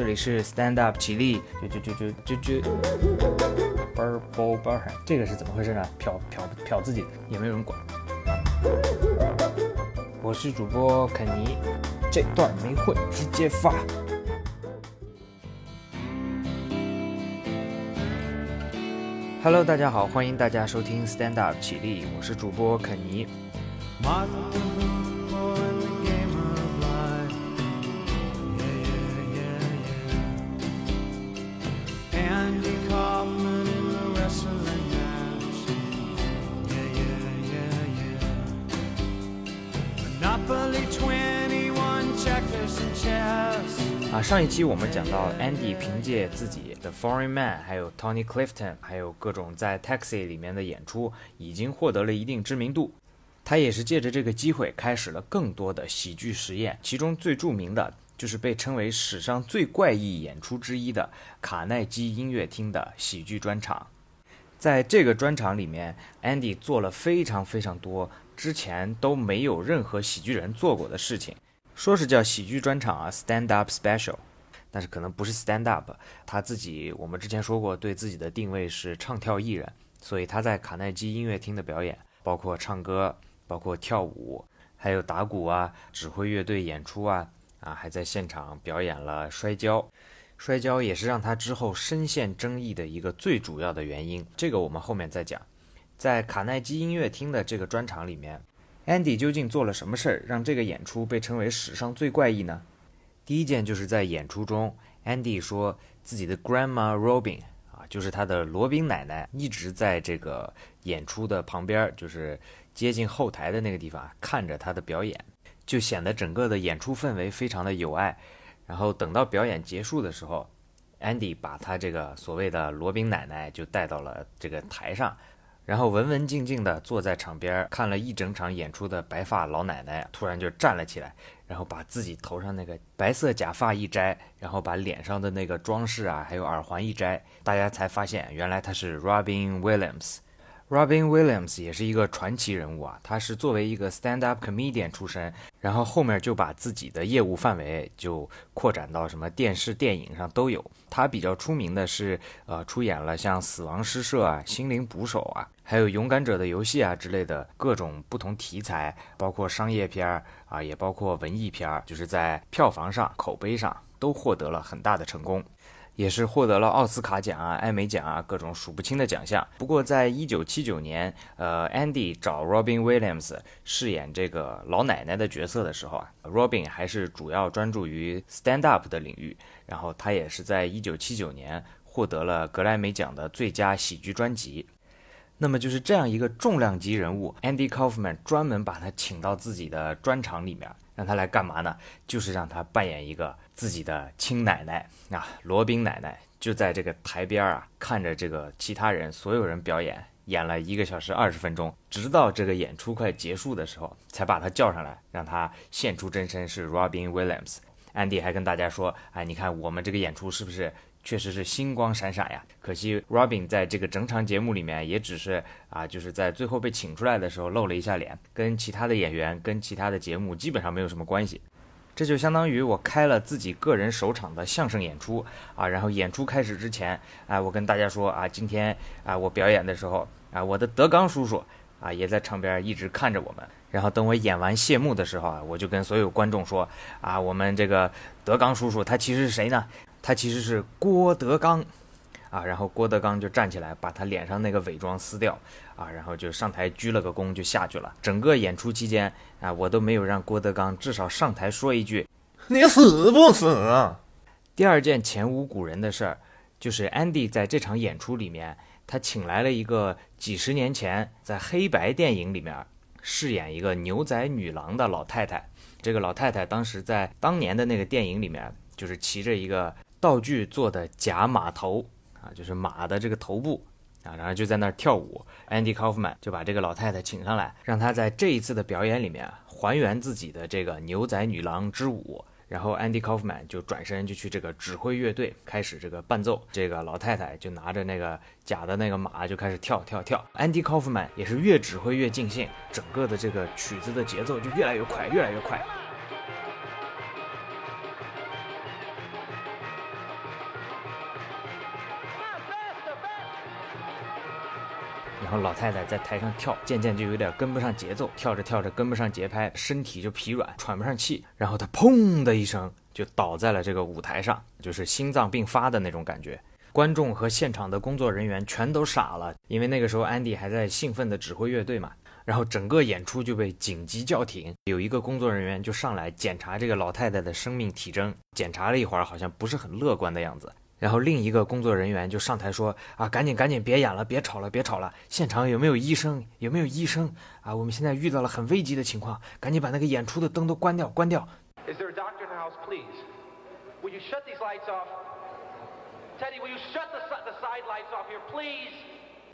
这里是 Stand Up 起立，就就就就就就，这个是怎么回事呢？瞟瞟瞟自己，也没有人管。我是主播肯尼，这段没会直接发。Hello，大家好，欢迎大家收听 Stand Up 起立，我是主播肯尼。上一期我们讲到，Andy 凭借自己的《Foreign Man》，还有 Tony Clifton，还有各种在《Taxi》里面的演出，已经获得了一定知名度。他也是借着这个机会，开始了更多的喜剧实验，其中最著名的就是被称为史上最怪异演出之一的卡耐基音乐厅的喜剧专场。在这个专场里面，Andy 做了非常非常多之前都没有任何喜剧人做过的事情。说是叫喜剧专场啊，stand up special，但是可能不是 stand up。他自己我们之前说过，对自己的定位是唱跳艺人，所以他在卡耐基音乐厅的表演，包括唱歌，包括跳舞，还有打鼓啊，指挥乐队演出啊，啊，还在现场表演了摔跤。摔跤也是让他之后深陷争议的一个最主要的原因。这个我们后面再讲。在卡耐基音乐厅的这个专场里面。Andy 究竟做了什么事儿，让这个演出被称为史上最怪异呢？第一件就是在演出中，Andy 说自己的 Grandma Robin 啊，就是他的罗宾奶奶，一直在这个演出的旁边，就是接近后台的那个地方看着他的表演，就显得整个的演出氛围非常的有爱。然后等到表演结束的时候，Andy 把他这个所谓的罗宾奶奶就带到了这个台上。然后文文静静地坐在场边看了一整场演出的白发老奶奶突然就站了起来，然后把自己头上那个白色假发一摘，然后把脸上的那个装饰啊，还有耳环一摘，大家才发现原来她是 Robin Williams。Robin Williams 也是一个传奇人物啊，他是作为一个 stand-up comedian 出身，然后后面就把自己的业务范围就扩展到什么电视、电影上都有。他比较出名的是，呃，出演了像《死亡诗社》啊、《心灵捕手》啊，还有《勇敢者的游戏》啊之类的各种不同题材，包括商业片儿啊，也包括文艺片儿，就是在票房上、口碑上都获得了很大的成功。也是获得了奥斯卡奖啊、艾美奖啊各种数不清的奖项。不过，在一九七九年，呃，Andy 找 Robin Williams 饰演这个老奶奶的角色的时候啊，Robin 还是主要专注于 stand up 的领域。然后他也是在一九七九年获得了格莱美奖的最佳喜剧专辑。那么就是这样一个重量级人物，Andy Kaufman 专门把他请到自己的专场里面。让他来干嘛呢？就是让他扮演一个自己的亲奶奶啊，罗宾奶奶就在这个台边啊，看着这个其他人所有人表演，演了一个小时二十分钟，直到这个演出快结束的时候，才把他叫上来，让他现出真身是 Robin Williams。安迪还跟大家说：“哎，你看我们这个演出是不是？”确实是星光闪闪呀，可惜 Robin 在这个整场节目里面也只是啊，就是在最后被请出来的时候露了一下脸，跟其他的演员、跟其他的节目基本上没有什么关系。这就相当于我开了自己个人首场的相声演出啊，然后演出开始之前，哎，我跟大家说啊，今天啊我表演的时候啊，我的德刚叔叔啊也在场边一直看着我们，然后等我演完谢幕的时候啊，我就跟所有观众说啊，我们这个德刚叔叔他其实是谁呢？他其实是郭德纲，啊，然后郭德纲就站起来，把他脸上那个伪装撕掉，啊，然后就上台鞠了个躬就下去了。整个演出期间，啊，我都没有让郭德纲至少上台说一句“你死不死”。第二件前无古人的事儿，就是 Andy 在这场演出里面，他请来了一个几十年前在黑白电影里面饰演一个牛仔女郎的老太太。这个老太太当时在当年的那个电影里面，就是骑着一个。道具做的假马头啊，就是马的这个头部啊，然后就在那儿跳舞。Andy Kaufman 就把这个老太太请上来，让她在这一次的表演里面还原自己的这个牛仔女郎之舞。然后 Andy Kaufman 就转身就去这个指挥乐队开始这个伴奏。这个老太太就拿着那个假的那个马就开始跳跳跳。Andy Kaufman 也是越指挥越尽兴，整个的这个曲子的节奏就越来越快，越来越快。然后老太太在台上跳，渐渐就有点跟不上节奏，跳着跳着跟不上节拍，身体就疲软，喘不上气，然后她砰的一声就倒在了这个舞台上，就是心脏病发的那种感觉。观众和现场的工作人员全都傻了，因为那个时候安迪还在兴奋地指挥乐队嘛。然后整个演出就被紧急叫停，有一个工作人员就上来检查这个老太太的生命体征，检查了一会儿，好像不是很乐观的样子。然后另一个工作人员就上台说：“啊，赶紧赶紧，别演了，别吵了，别吵了！现场有没有医生？有没有医生？啊，我们现在遇到了很危急的情况，赶紧把那个演出的灯都关掉，关掉。” Is there a doctor in the house, please? Will you shut these lights off? Teddy, will you shut the, the side lights off here, please?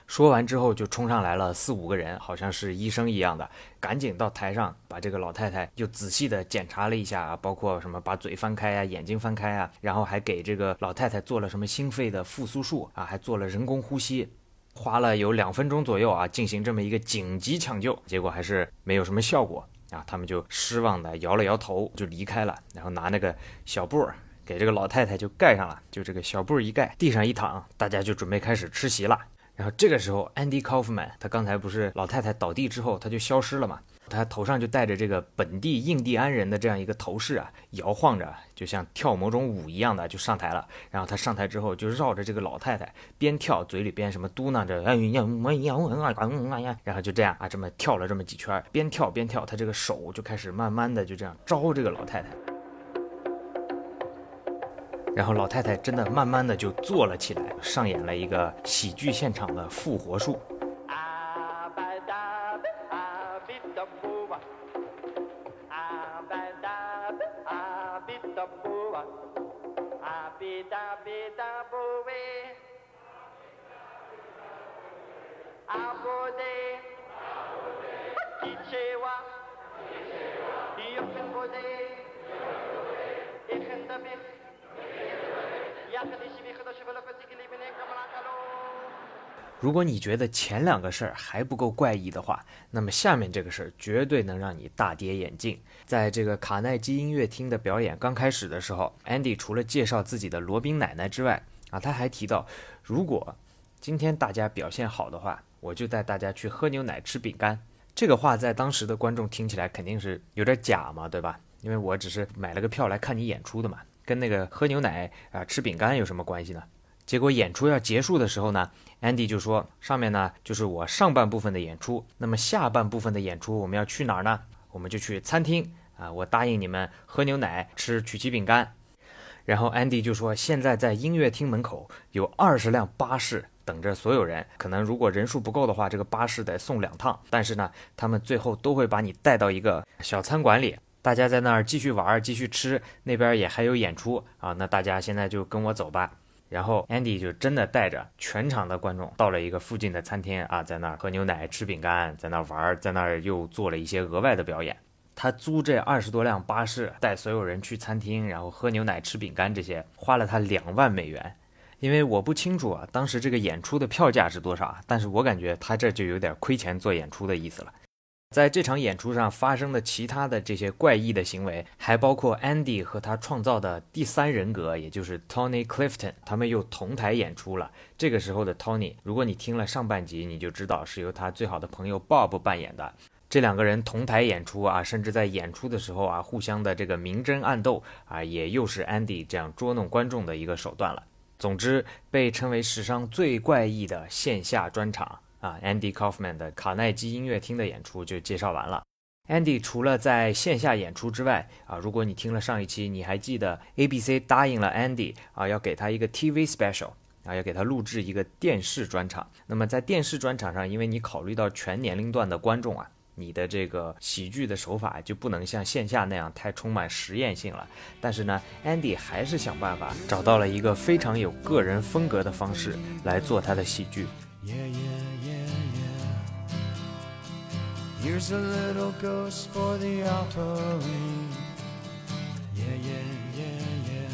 说完之后，就冲上来了四五个人，好像是医生一样的，赶紧到台上把这个老太太就仔细的检查了一下啊，包括什么把嘴翻开啊，眼睛翻开啊，然后还给这个老太太做了什么心肺的复苏术啊，还做了人工呼吸，花了有两分钟左右啊，进行这么一个紧急抢救，结果还是没有什么效果啊，他们就失望的摇了摇头就离开了，然后拿那个小布给这个老太太就盖上了，就这个小布一盖，地上一躺，大家就准备开始吃席了。然后这个时候，Andy Kaufman 他刚才不是老太太倒地之后他就消失了嘛？他头上就戴着这个本地印第安人的这样一个头饰啊，摇晃着，就像跳某种舞一样的就上台了。然后他上台之后就绕着这个老太太边跳，嘴里边什么嘟囔着，哎呀，我呀，我啊呀，然后就这样啊，这么跳了这么几圈，边跳边跳，他这个手就开始慢慢的就这样招这个老太太。然后老太太真的慢慢的就坐了起来，上演了一个喜剧现场的复活术。如果你觉得前两个事儿还不够怪异的话，那么下面这个事儿绝对能让你大跌眼镜。在这个卡耐基音乐厅的表演刚开始的时候，Andy 除了介绍自己的罗宾奶奶之外，啊，他还提到，如果今天大家表现好的话，我就带大家去喝牛奶、吃饼干。这个话在当时的观众听起来肯定是有点假嘛，对吧？因为我只是买了个票来看你演出的嘛，跟那个喝牛奶啊、吃饼干有什么关系呢？结果演出要结束的时候呢，Andy 就说：“上面呢就是我上半部分的演出，那么下半部分的演出我们要去哪儿呢？我们就去餐厅啊！我答应你们喝牛奶、吃曲奇饼干。”然后 Andy 就说：“现在在音乐厅门口有二十辆巴士等着所有人，可能如果人数不够的话，这个巴士得送两趟。但是呢，他们最后都会把你带到一个小餐馆里，大家在那儿继续玩、继续吃，那边也还有演出啊。那大家现在就跟我走吧。”然后 Andy 就真的带着全场的观众到了一个附近的餐厅啊，在那儿喝牛奶、吃饼干，在那儿玩，在那儿又做了一些额外的表演。他租这二十多辆巴士，带所有人去餐厅，然后喝牛奶、吃饼干，这些花了他两万美元。因为我不清楚啊，当时这个演出的票价是多少啊，但是我感觉他这就有点亏钱做演出的意思了。在这场演出上发生的其他的这些怪异的行为，还包括 Andy 和他创造的第三人格，也就是 Tony Clifton，他们又同台演出了。这个时候的 Tony，如果你听了上半集，你就知道是由他最好的朋友 Bob 扮演的。这两个人同台演出啊，甚至在演出的时候啊，互相的这个明争暗斗啊，也又是 Andy 这样捉弄观众的一个手段了。总之，被称为史上最怪异的线下专场。啊，Andy Kaufman 的卡耐基音乐厅的演出就介绍完了。Andy 除了在线下演出之外，啊，如果你听了上一期，你还记得 ABC 答应了 Andy 啊，要给他一个 TV special 啊，要给他录制一个电视专场。那么在电视专场上，因为你考虑到全年龄段的观众啊，你的这个喜剧的手法就不能像线下那样太充满实验性了。但是呢，Andy 还是想办法找到了一个非常有个人风格的方式来做他的喜剧。Here's a little ghost for the offering. Yeah, yeah, yeah, yeah.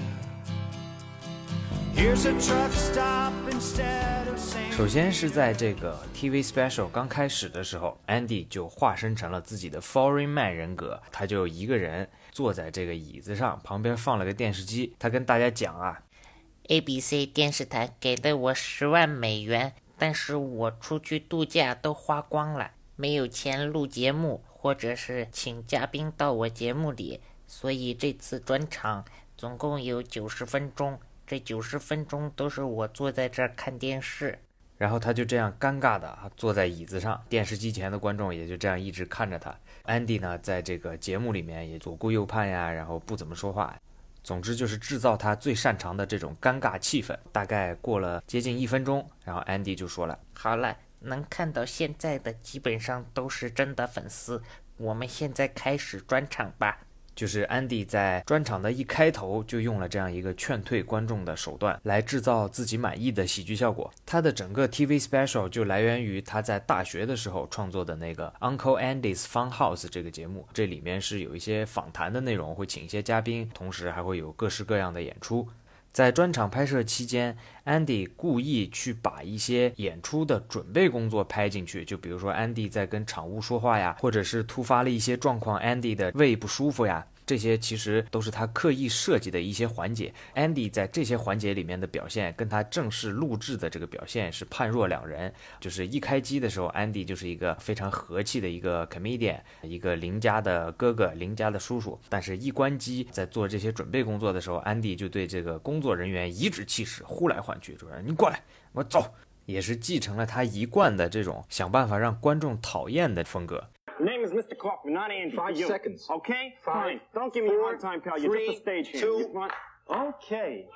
Here's a truck stop instead of saying. 首先是在这个 TV special 刚开始的时候，Andy 就化身成了自己的 Foreign Man 人格，他就一个人坐在这个椅子上，旁边放了个电视机，他跟大家讲啊，ABC 电视台给了我十万美元。但是我出去度假都花光了，没有钱录节目，或者是请嘉宾到我节目里，所以这次专场总共有九十分钟，这九十分钟都是我坐在这儿看电视。然后他就这样尴尬的坐在椅子上，电视机前的观众也就这样一直看着他。Andy 呢，在这个节目里面也左顾右盼呀，然后不怎么说话。总之就是制造他最擅长的这种尴尬气氛。大概过了接近一分钟，然后 Andy 就说了：“好了，能看到现在的基本上都是真的粉丝，我们现在开始专场吧。”就是安迪在专场的一开头就用了这样一个劝退观众的手段，来制造自己满意的喜剧效果。他的整个 TV special 就来源于他在大学的时候创作的那个 Uncle Andy's Fun House 这个节目，这里面是有一些访谈的内容，会请一些嘉宾，同时还会有各式各样的演出。在专场拍摄期间，Andy 故意去把一些演出的准备工作拍进去，就比如说 Andy 在跟场务说话呀，或者是突发了一些状况，Andy 的胃不舒服呀。这些其实都是他刻意设计的一些环节。Andy 在这些环节里面的表现，跟他正式录制的这个表现是判若两人。就是一开机的时候，Andy 就是一个非常和气的一个 comedian，一个邻家的哥哥、邻家的叔叔。但是，一关机，在做这些准备工作的时候 Andy 就对这个工作人员颐指气使，呼来唤去，说：“你过来，我走。”也是继承了他一贯的这种想办法让观众讨厌的风格。not and five you seconds. Ok fine. Don't give me time you three stage two ok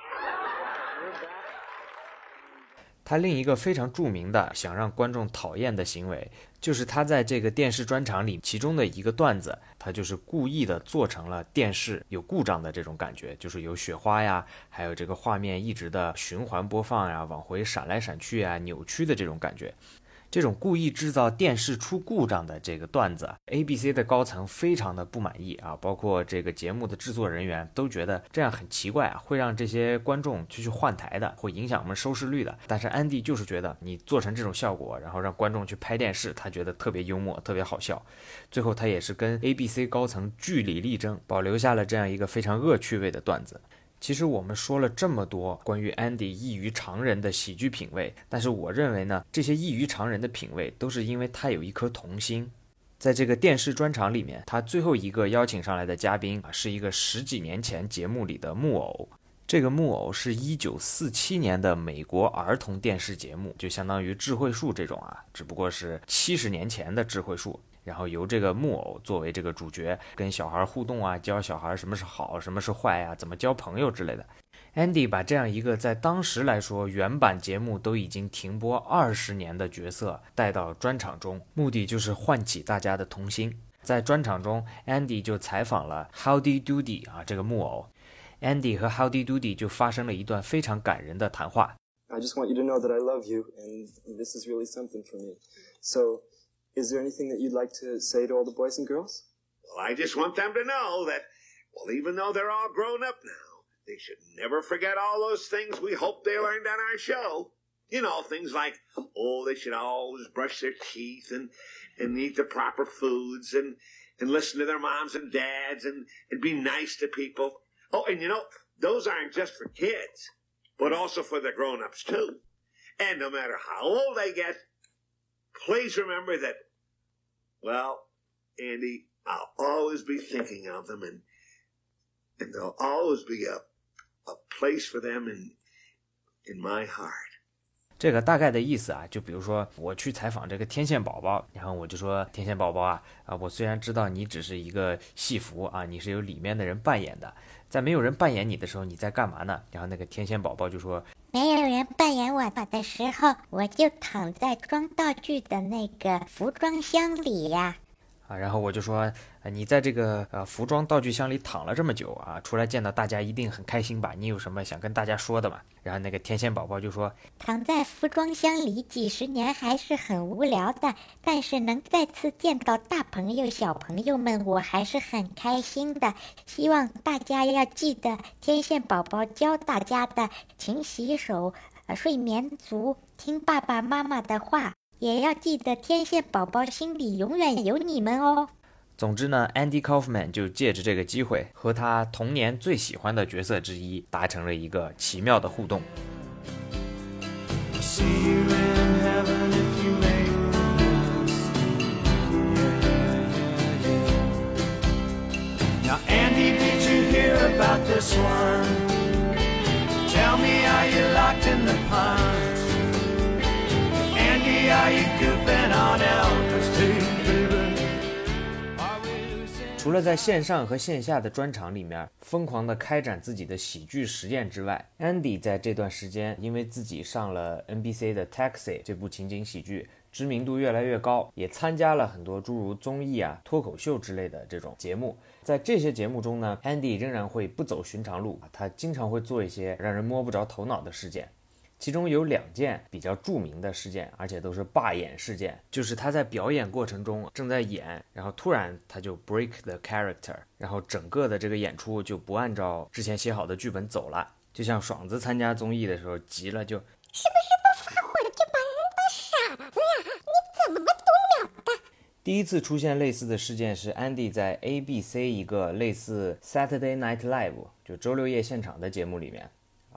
他另一个非常著名的想让观众讨厌的行为就是他在这个电视专场里其中的一个段子他就是故意的做成了电视有故障的这种感觉就是有雪花呀还有这个画面一直的循环播放呀往回闪来闪去啊扭曲的这种感觉。这种故意制造电视出故障的这个段子，ABC 的高层非常的不满意啊，包括这个节目的制作人员都觉得这样很奇怪啊，会让这些观众去去换台的，会影响我们收视率的。但是安迪就是觉得你做成这种效果，然后让观众去拍电视，他觉得特别幽默，特别好笑。最后他也是跟 ABC 高层据理力争，保留下了这样一个非常恶趣味的段子。其实我们说了这么多关于 Andy 异于常人的喜剧品味，但是我认为呢，这些异于常人的品味都是因为他有一颗童心。在这个电视专场里面，他最后一个邀请上来的嘉宾啊，是一个十几年前节目里的木偶。这个木偶是一九四七年的美国儿童电视节目，就相当于智慧树这种啊，只不过是七十年前的智慧树。然后由这个木偶作为这个主角，跟小孩互动啊，教小孩什么是好，什么是坏呀，怎么交朋友之类的。Andy 把这样一个在当时来说原版节目都已经停播二十年的角色带到专场中，目的就是唤起大家的童心。在专场中，Andy 就采访了 Howdy Doody 啊这个木偶，Andy 和 Howdy Doody 就发生了一段非常感人的谈话。I just want you to know that I love you, and this is really something for me. So, is there anything that you'd like to say to all the boys and girls? Well, I just want them to know that, well, even though they're all grown up now, they should never forget all those things we hope they learned on our show. You know, things like, oh, they should always brush their teeth and, and eat the proper foods and, and listen to their moms and dads and, and be nice to people. Oh, and you know, those aren't just for kids, but also for the grown-ups too. And no matter how old they get, please remember that, well, Andy, I'll always be thinking of them and, and there'll always be a, a place for them in, in my heart. 这个大概的意思啊，就比如说我去采访这个天线宝宝，然后我就说天线宝宝啊啊，我虽然知道你只是一个戏服啊，你是由里面的人扮演的，在没有人扮演你的时候，你在干嘛呢？然后那个天线宝宝就说，没有人扮演我的时候，我就躺在装道具的那个服装箱里呀。啊，然后我就说，呃，你在这个呃服装道具箱里躺了这么久啊，出来见到大家一定很开心吧？你有什么想跟大家说的吗？然后那个天线宝宝就说，躺在服装箱里几十年还是很无聊的，但是能再次见到大朋友、小朋友们，我还是很开心的。希望大家要记得天线宝宝教大家的，勤洗手，呃，睡眠足，听爸爸妈妈的话。也要记得，天线宝宝心里永远有你们哦。总之呢 andy kaufman 就借着这个机会和他童年最喜欢的角色之一达成了一个奇妙的互动。Are you gooping on out? 除了在线上和线下的专场里面疯狂地开展自己的喜剧实验之外，Andy 在这段时间因为自己上了 NBC 的《Taxi》这部情景喜剧，知名度越来越高，也参加了很多诸如综艺啊、脱口秀之类的这种节目。在这些节目中呢，Andy 仍然会不走寻常路，他经常会做一些让人摸不着头脑的事件。其中有两件比较著名的事件，而且都是罢演事件，就是他在表演过程中正在演，然后突然他就 break the character，然后整个的这个演出就不按照之前写好的剧本走了。就像爽子参加综艺的时候急了就，是不是不发火了就把人当傻子呀？你怎么读秒的？第一次出现类似的事件是 Andy 在 ABC 一个类似 Saturday Night Live 就周六夜现场的节目里面。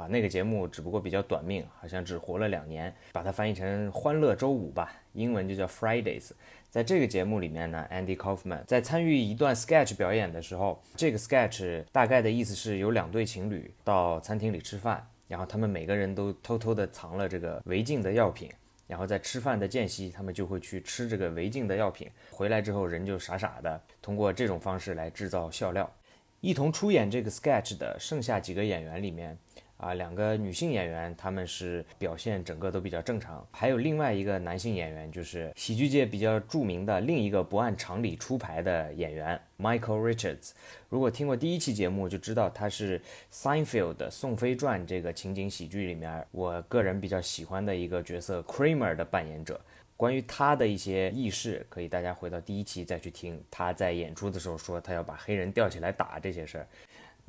啊，那个节目只不过比较短命，好像只活了两年，把它翻译成《欢乐周五》吧，英文就叫 Fridays。在这个节目里面呢，Andy Kaufman 在参与一段 sketch 表演的时候，这个 sketch 大概的意思是有两对情侣到餐厅里吃饭，然后他们每个人都偷偷的藏了这个违禁的药品，然后在吃饭的间隙，他们就会去吃这个违禁的药品，回来之后人就傻傻的，通过这种方式来制造笑料。一同出演这个 sketch 的剩下几个演员里面。啊，两个女性演员，她们是表现整个都比较正常，还有另外一个男性演员，就是喜剧界比较著名的另一个不按常理出牌的演员 Michael Richards。如果听过第一期节目，就知道他是 Seinfeld 的《宋飞传》这个情景喜剧里面，我个人比较喜欢的一个角色 Kramer 的扮演者。关于他的一些轶事，可以大家回到第一期再去听。他在演出的时候说他要把黑人吊起来打这些事儿。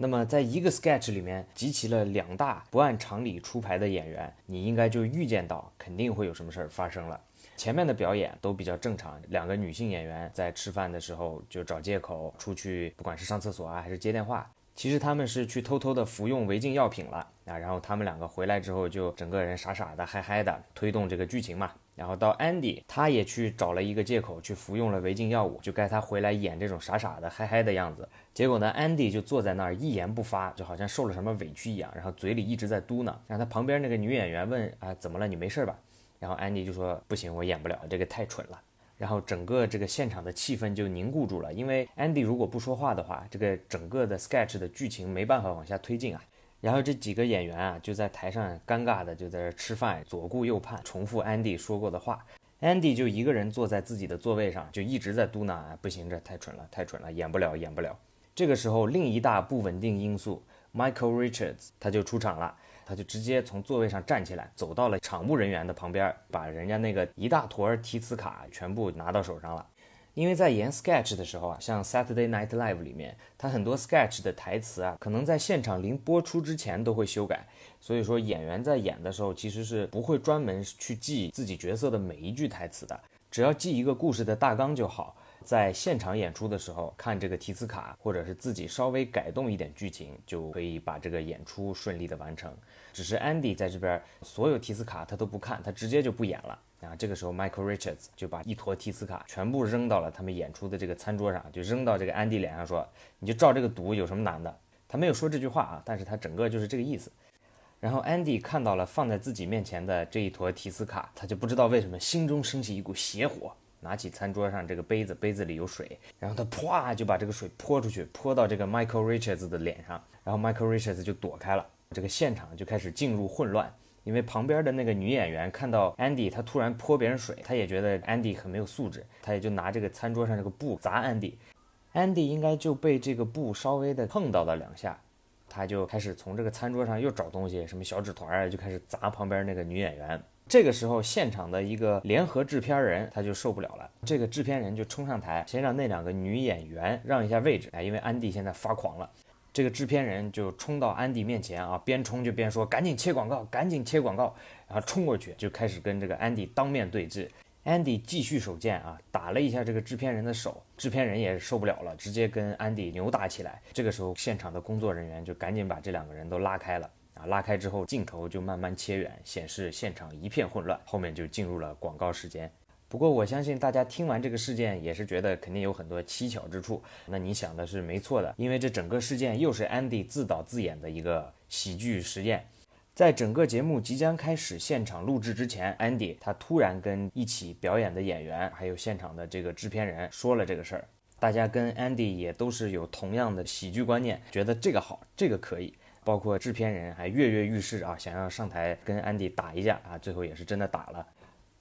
那么，在一个 sketch 里面集齐了两大不按常理出牌的演员，你应该就预见到肯定会有什么事儿发生了。前面的表演都比较正常，两个女性演员在吃饭的时候就找借口出去，不管是上厕所啊还是接电话，其实他们是去偷偷的服用违禁药品了啊。然后他们两个回来之后就整个人傻傻的、嗨嗨的，推动这个剧情嘛。然后到 Andy，他也去找了一个借口去服用了违禁药物，就该他回来演这种傻傻的、嗨嗨的样子。结果呢，Andy 就坐在那儿一言不发，就好像受了什么委屈一样，然后嘴里一直在嘟囔。然后他旁边那个女演员问：“啊，怎么了？你没事吧？”然后 Andy 就说：“不行，我演不了，这个太蠢了。”然后整个这个现场的气氛就凝固住了，因为 Andy 如果不说话的话，这个整个的 sketch 的剧情没办法往下推进啊。然后这几个演员啊就在台上尴尬的就在这吃饭，左顾右盼，重复 Andy 说过的话。Andy 就一个人坐在自己的座位上，就一直在嘟囔：“啊，不行，这太蠢了，太蠢了，演不了，演不了。”这个时候，另一大不稳定因素，Michael Richards 他就出场了，他就直接从座位上站起来，走到了场务人员的旁边，把人家那个一大坨提词卡全部拿到手上了。因为在演 sketch 的时候啊，像 Saturday Night Live 里面，他很多 sketch 的台词啊，可能在现场临播出之前都会修改，所以说演员在演的时候其实是不会专门去记自己角色的每一句台词的，只要记一个故事的大纲就好。在现场演出的时候，看这个提词卡，或者是自己稍微改动一点剧情，就可以把这个演出顺利的完成。只是 Andy 在这边所有提词卡他都不看，他直接就不演了。啊，这个时候 Michael Richards 就把一坨提斯卡全部扔到了他们演出的这个餐桌上，就扔到这个 Andy 脸上说：“你就照这个读，有什么难的？”他没有说这句话啊，但是他整个就是这个意思。然后 Andy 看到了放在自己面前的这一坨提斯卡，他就不知道为什么心中升起一股邪火，拿起餐桌上这个杯子，杯子里有水，然后他啪就把这个水泼出去，泼到这个 Michael Richards 的脸上，然后 Michael Richards 就躲开了，这个现场就开始进入混乱。因为旁边的那个女演员看到 Andy，她突然泼别人水，她也觉得 Andy 很没有素质，她也就拿这个餐桌上这个布砸 Andy，Andy 应该就被这个布稍微的碰到了两下，他就开始从这个餐桌上又找东西，什么小纸团啊，就开始砸旁边那个女演员。这个时候，现场的一个联合制片人他就受不了了，这个制片人就冲上台，先让那两个女演员让一下位置，哎，因为安迪现在发狂了。这个制片人就冲到安迪面前啊，边冲就边说：“赶紧切广告，赶紧切广告！”然后冲过去就开始跟这个安迪当面对质。安迪继续手贱啊，打了一下这个制片人的手，制片人也受不了了，直接跟安迪扭打起来。这个时候，现场的工作人员就赶紧把这两个人都拉开了啊，拉开之后，镜头就慢慢切远，显示现场一片混乱。后面就进入了广告时间。不过我相信大家听完这个事件也是觉得肯定有很多蹊跷之处。那你想的是没错的，因为这整个事件又是 Andy 自导自演的一个喜剧实验。在整个节目即将开始现场录制之前，Andy 他突然跟一起表演的演员还有现场的这个制片人说了这个事儿。大家跟 Andy 也都是有同样的喜剧观念，觉得这个好，这个可以。包括制片人还跃跃欲试啊，想要上台跟 Andy 打一架啊，最后也是真的打了。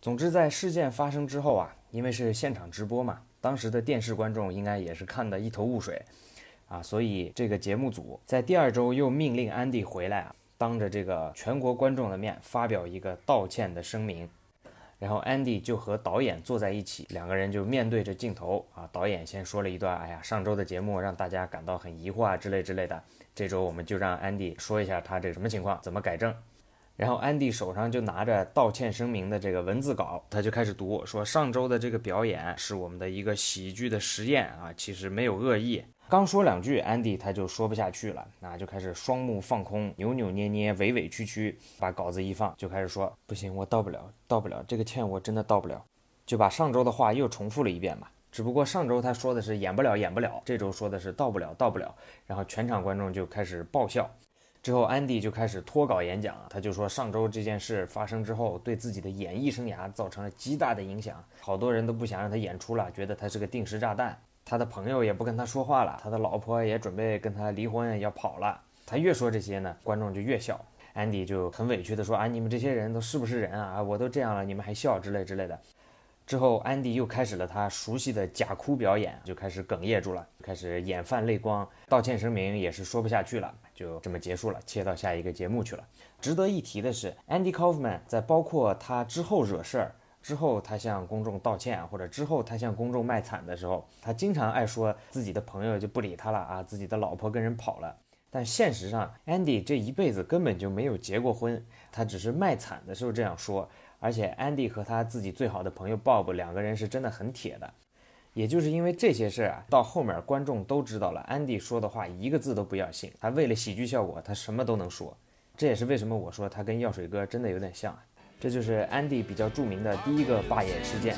总之，在事件发生之后啊，因为是现场直播嘛，当时的电视观众应该也是看得一头雾水啊，所以这个节目组在第二周又命令安迪回来啊，当着这个全国观众的面发表一个道歉的声明。然后 Andy 就和导演坐在一起，两个人就面对着镜头啊。导演先说了一段：“哎呀，上周的节目让大家感到很疑惑啊，之类之类的。这周我们就让 Andy 说一下他这什么情况，怎么改正。”然后安迪手上就拿着道歉声明的这个文字稿，他就开始读说：“上周的这个表演是我们的一个喜剧的实验啊，其实没有恶意。”刚说两句安迪他就说不下去了，那就开始双目放空，扭扭捏捏，委委屈屈，把稿子一放，就开始说：“不行，我道不了，道不了，这个歉我真的道不了。”就把上周的话又重复了一遍嘛。只不过上周他说的是演不了，演不了，这周说的是到不了，到不了。然后全场观众就开始爆笑。之后安迪就开始脱稿演讲，他就说上周这件事发生之后，对自己的演艺生涯造成了极大的影响，好多人都不想让他演出了，觉得他是个定时炸弹。他的朋友也不跟他说话了，他的老婆也准备跟他离婚，要跑了。他越说这些呢，观众就越笑。安迪就很委屈地说：“啊，你们这些人都是不是人啊？我都这样了，你们还笑之类之类的。”之后安迪又开始了他熟悉的假哭表演，就开始哽咽住了，开始眼泛泪光，道歉声明也是说不下去了，就这么结束了，切到下一个节目去了。值得一提的是，Andy Kaufman 在包括他之后惹事儿。之后，他向公众道歉，或者之后他向公众卖惨的时候，他经常爱说自己的朋友就不理他了啊，自己的老婆跟人跑了。但现实上，Andy 这一辈子根本就没有结过婚，他只是卖惨的时候这样说。而且，Andy 和他自己最好的朋友 Bob 两个人是真的很铁的。也就是因为这些事儿啊，到后面观众都知道了，Andy 说的话一个字都不要信，他为了喜剧效果，他什么都能说。这也是为什么我说他跟药水哥真的有点像。这就是安迪比较著名的第一个罢演事件。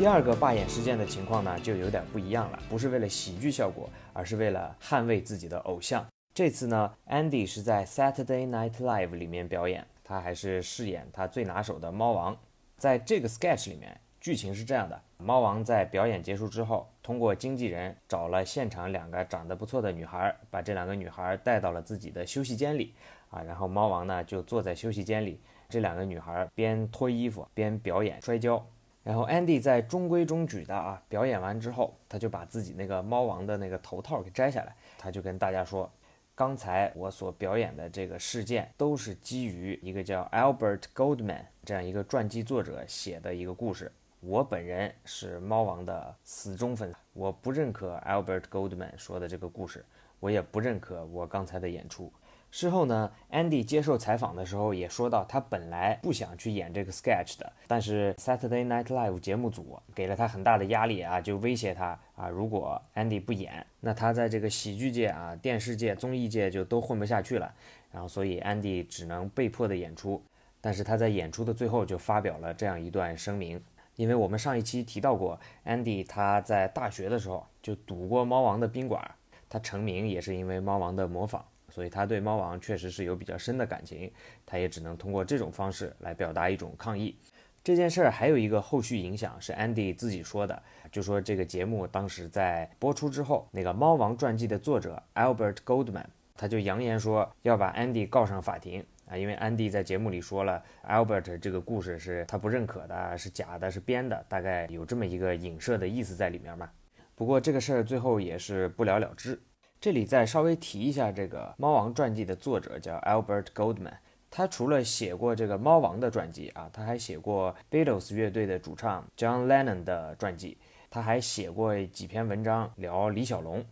第二个罢演事件的情况呢，就有点不一样了，不是为了喜剧效果，而是为了捍卫自己的偶像。这次呢，Andy 是在 Saturday Night Live 里面表演，他还是饰演他最拿手的猫王。在这个 sketch 里面，剧情是这样的：猫王在表演结束之后，通过经纪人找了现场两个长得不错的女孩，把这两个女孩带到了自己的休息间里啊。然后猫王呢就坐在休息间里，这两个女孩边脱衣服边表演摔跤。然后 Andy 在中规中矩的啊表演完之后，他就把自己那个猫王的那个头套给摘下来，他就跟大家说。刚才我所表演的这个事件，都是基于一个叫 Albert Goldman 这样一个传记作者写的一个故事。我本人是猫王的死忠粉，我不认可 Albert Goldman 说的这个故事，我也不认可我刚才的演出。事后呢，Andy 接受采访的时候也说到，他本来不想去演这个 sketch 的，但是 Saturday Night Live 节目组给了他很大的压力啊，就威胁他啊，如果 Andy 不演，那他在这个喜剧界啊、电视界、综艺界就都混不下去了。然后，所以 Andy 只能被迫的演出。但是他在演出的最后就发表了这样一段声明，因为我们上一期提到过，Andy 他在大学的时候就赌过猫王的宾馆，他成名也是因为猫王的模仿。所以他对猫王确实是有比较深的感情，他也只能通过这种方式来表达一种抗议。这件事儿还有一个后续影响是 Andy 自己说的，就说这个节目当时在播出之后，那个猫王传记的作者 Albert Goldman 他就扬言说要把 Andy 告上法庭啊，因为 Andy 在节目里说了 Albert 这个故事是他不认可的，是假的，是编的，大概有这么一个影射的意思在里面嘛。不过这个事儿最后也是不了了之。这里再稍微提一下，这个《猫王传记》的作者叫 Albert Goldman。他除了写过这个猫王的传记啊，他还写过 Beatles 乐队的主唱 John Lennon 的传记。他还写过几篇文章聊李小龙。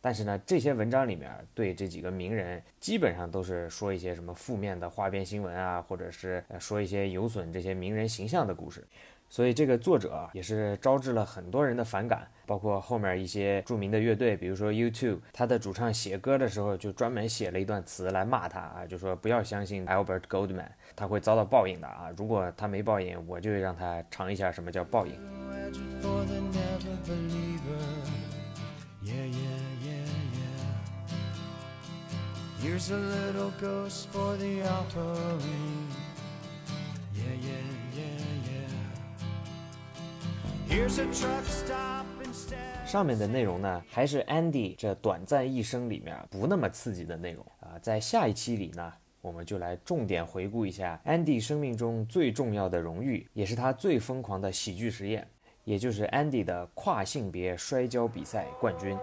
但是呢，这些文章里面对这几个名人基本上都是说一些什么负面的花边新闻啊，或者是说一些有损这些名人形象的故事。所以这个作者也是招致了很多人的反感，包括后面一些著名的乐队，比如说 U2，他的主唱写歌的时候就专门写了一段词来骂他啊，就说不要相信 Albert Goldman，他会遭到报应的啊，如果他没报应，我就让他尝一下什么叫报应。Here's a little ghost for the opera 上面的内容呢，还是 Andy 这短暂一生里面不那么刺激的内容啊。在下一期里呢，我们就来重点回顾一下 Andy 生命中最重要的荣誉，也是他最疯狂的喜剧实验，也就是 Andy 的跨性别摔跤比赛冠军。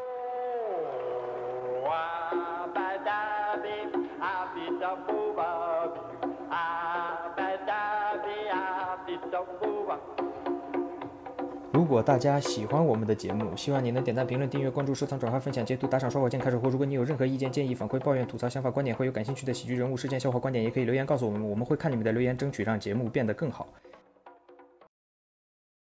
如果大家喜欢我们的节目，希望你能点赞、评论、订阅、关注、收藏、转发、分享、截图、打赏、刷火箭、开始或如果你有任何意见、建议、反馈、抱怨、吐槽、想法、观点，或有感兴趣的喜剧人物、事件、笑话、观点，也可以留言告诉我们，我们会看你们的留言，争取让节目变得更好。